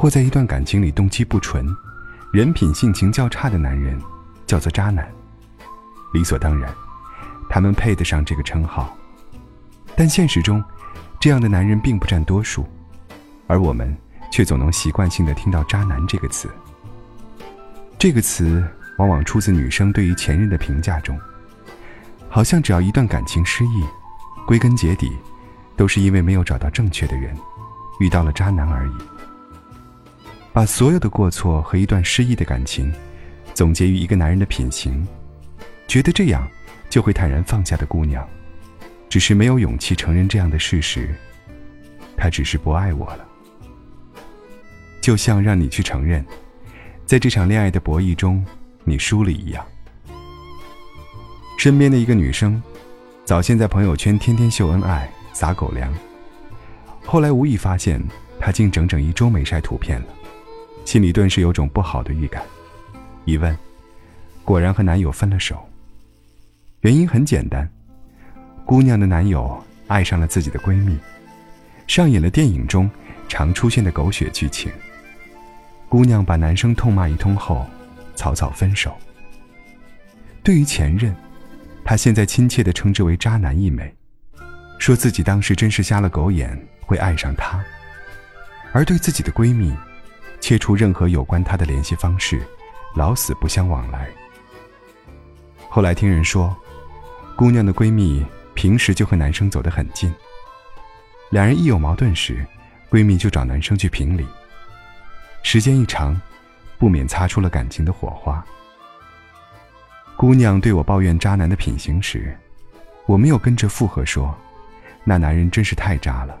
或在一段感情里动机不纯、人品性情较差的男人，叫做渣男。理所当然，他们配得上这个称号。但现实中，这样的男人并不占多数，而我们却总能习惯性的听到“渣男”这个词。这个词往往出自女生对于前任的评价中，好像只要一段感情失意，归根结底，都是因为没有找到正确的人。遇到了渣男而已。把所有的过错和一段失意的感情，总结于一个男人的品行，觉得这样就会坦然放下的姑娘，只是没有勇气承认这样的事实。他只是不爱我了。就像让你去承认，在这场恋爱的博弈中，你输了一样。身边的一个女生，早先在朋友圈天天秀恩爱，撒狗粮。后来无意发现，她竟整整一周没晒图片了，心里顿时有种不好的预感。一问，果然和男友分了手。原因很简单，姑娘的男友爱上了自己的闺蜜，上演了电影中常出现的狗血剧情。姑娘把男生痛骂一通后，草草分手。对于前任，她现在亲切地称之为“渣男”一枚，说自己当时真是瞎了狗眼。会爱上他，而对自己的闺蜜，切除任何有关他的联系方式，老死不相往来。后来听人说，姑娘的闺蜜平时就和男生走得很近，两人一有矛盾时，闺蜜就找男生去评理。时间一长，不免擦出了感情的火花。姑娘对我抱怨渣男的品行时，我没有跟着附和说，那男人真是太渣了。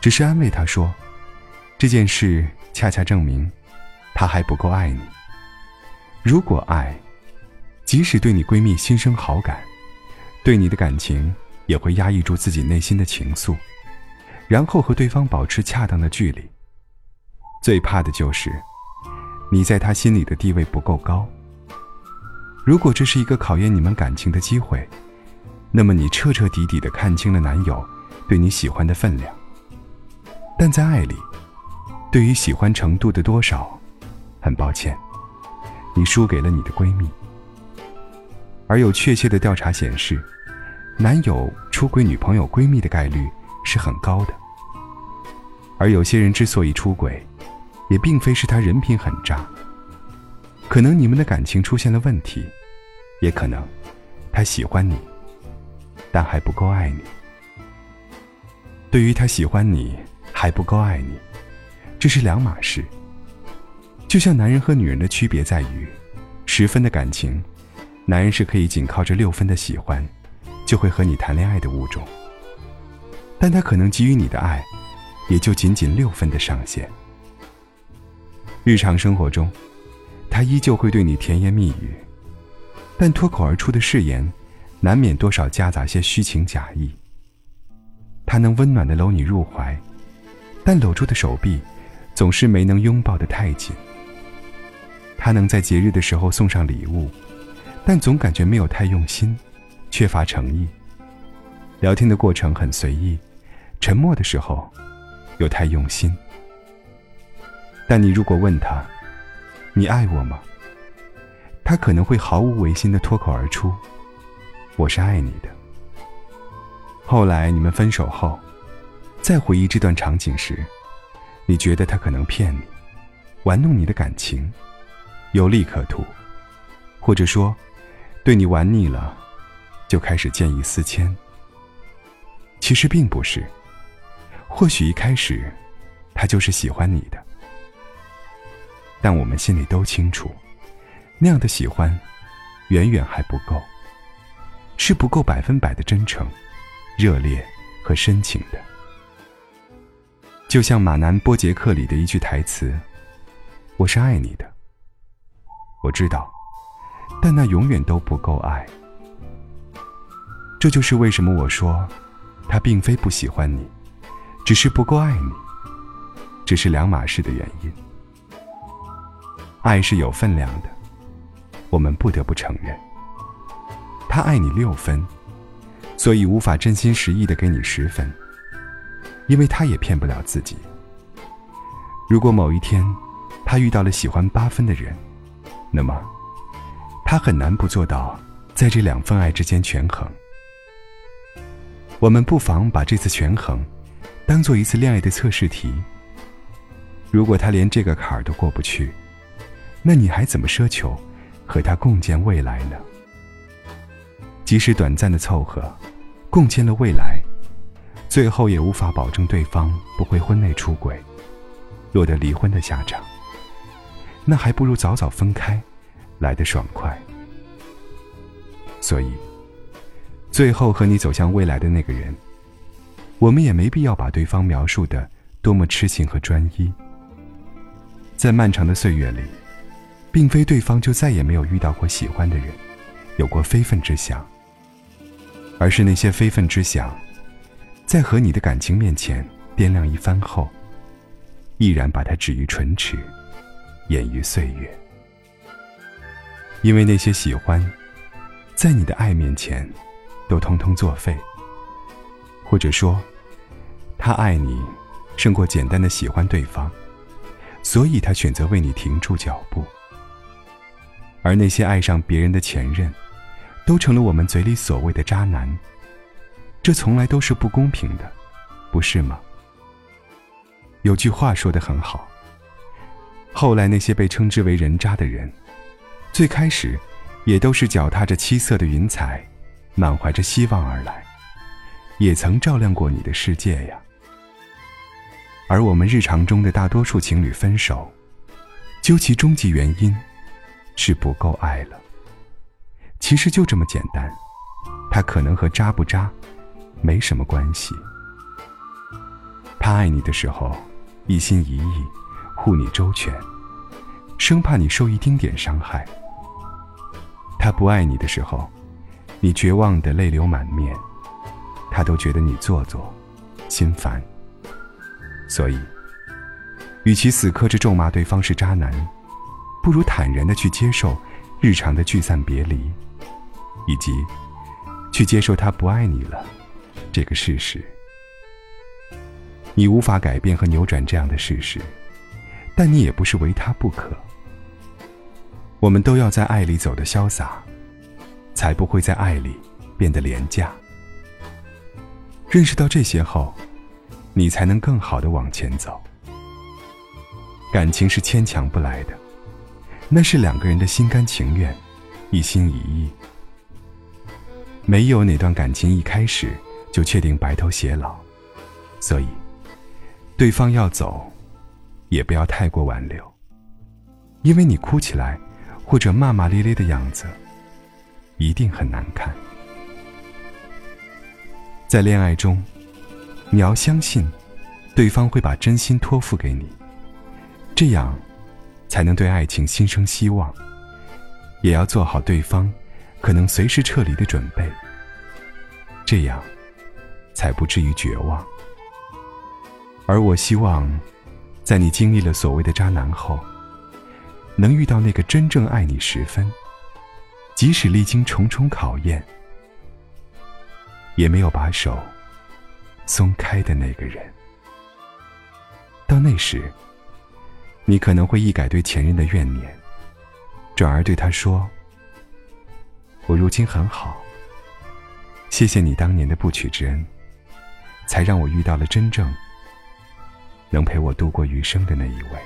只是安慰她说：“这件事恰恰证明，他还不够爱你。如果爱，即使对你闺蜜心生好感，对你的感情也会压抑住自己内心的情愫，然后和对方保持恰当的距离。最怕的就是你在他心里的地位不够高。如果这是一个考验你们感情的机会，那么你彻彻底底的看清了男友对你喜欢的分量。”但在爱里，对于喜欢程度的多少，很抱歉，你输给了你的闺蜜。而有确切的调查显示，男友出轨女朋友闺蜜的概率是很高的。而有些人之所以出轨，也并非是他人品很渣，可能你们的感情出现了问题，也可能他喜欢你，但还不够爱你。对于他喜欢你。还不够爱你，这是两码事。就像男人和女人的区别在于，十分的感情，男人是可以仅靠着六分的喜欢，就会和你谈恋爱的物种。但他可能给予你的爱，也就仅仅六分的上限。日常生活中，他依旧会对你甜言蜜语，但脱口而出的誓言，难免多少夹杂些虚情假意。他能温暖的搂你入怀。但搂住的手臂，总是没能拥抱得太紧。他能在节日的时候送上礼物，但总感觉没有太用心，缺乏诚意。聊天的过程很随意，沉默的时候，又太用心。但你如果问他，你爱我吗？他可能会毫无违心的脱口而出：“我是爱你的。”后来你们分手后。再回忆这段场景时，你觉得他可能骗你，玩弄你的感情，有利可图，或者说，对你玩腻了，就开始见异思迁。其实并不是，或许一开始，他就是喜欢你的，但我们心里都清楚，那样的喜欢，远远还不够，是不够百分百的真诚、热烈和深情的。就像马南波杰克里的一句台词：“我是爱你的。”我知道，但那永远都不够爱。这就是为什么我说，他并非不喜欢你，只是不够爱你，只是两码事的原因。爱是有分量的，我们不得不承认。他爱你六分，所以无法真心实意的给你十分，因为他也骗不了自己。如果某一天，他遇到了喜欢八分的人，那么，他很难不做到在这两份爱之间权衡。我们不妨把这次权衡，当做一次恋爱的测试题。如果他连这个坎儿都过不去，那你还怎么奢求和他共建未来呢？即使短暂的凑合，共建了未来，最后也无法保证对方不会婚内出轨，落得离婚的下场。那还不如早早分开，来得爽快。所以。最后和你走向未来的那个人，我们也没必要把对方描述的多么痴情和专一。在漫长的岁月里，并非对方就再也没有遇到过喜欢的人，有过非分之想，而是那些非分之想，在和你的感情面前掂量一番后，毅然把它置于唇齿，掩于岁月。因为那些喜欢，在你的爱面前。都通通作废，或者说，他爱你，胜过简单的喜欢对方，所以他选择为你停住脚步。而那些爱上别人的前任，都成了我们嘴里所谓的渣男。这从来都是不公平的，不是吗？有句话说的很好，后来那些被称之为人渣的人，最开始，也都是脚踏着七色的云彩。满怀着希望而来，也曾照亮过你的世界呀。而我们日常中的大多数情侣分手，究其终极原因，是不够爱了。其实就这么简单，他可能和渣不渣，没什么关系。他爱你的时候，一心一意，护你周全，生怕你受一丁点伤害。他不爱你的时候。你绝望的泪流满面，他都觉得你做作、心烦。所以，与其死磕着咒骂对方是渣男，不如坦然的去接受日常的聚散别离，以及去接受他不爱你了这个事实。你无法改变和扭转这样的事实，但你也不是唯他不可。我们都要在爱里走得潇洒。才不会在爱里变得廉价。认识到这些后，你才能更好的往前走。感情是牵强不来的，那是两个人的心甘情愿，一心一意。没有哪段感情一开始就确定白头偕老，所以，对方要走，也不要太过挽留，因为你哭起来或者骂骂咧咧的样子。一定很难看。在恋爱中，你要相信，对方会把真心托付给你，这样，才能对爱情心生希望。也要做好对方可能随时撤离的准备，这样，才不至于绝望。而我希望，在你经历了所谓的渣男后，能遇到那个真正爱你十分。即使历经重重考验，也没有把手松开的那个人。到那时，你可能会一改对前任的怨念，转而对他说：“我如今很好，谢谢你当年的不娶之恩，才让我遇到了真正能陪我度过余生的那一位。”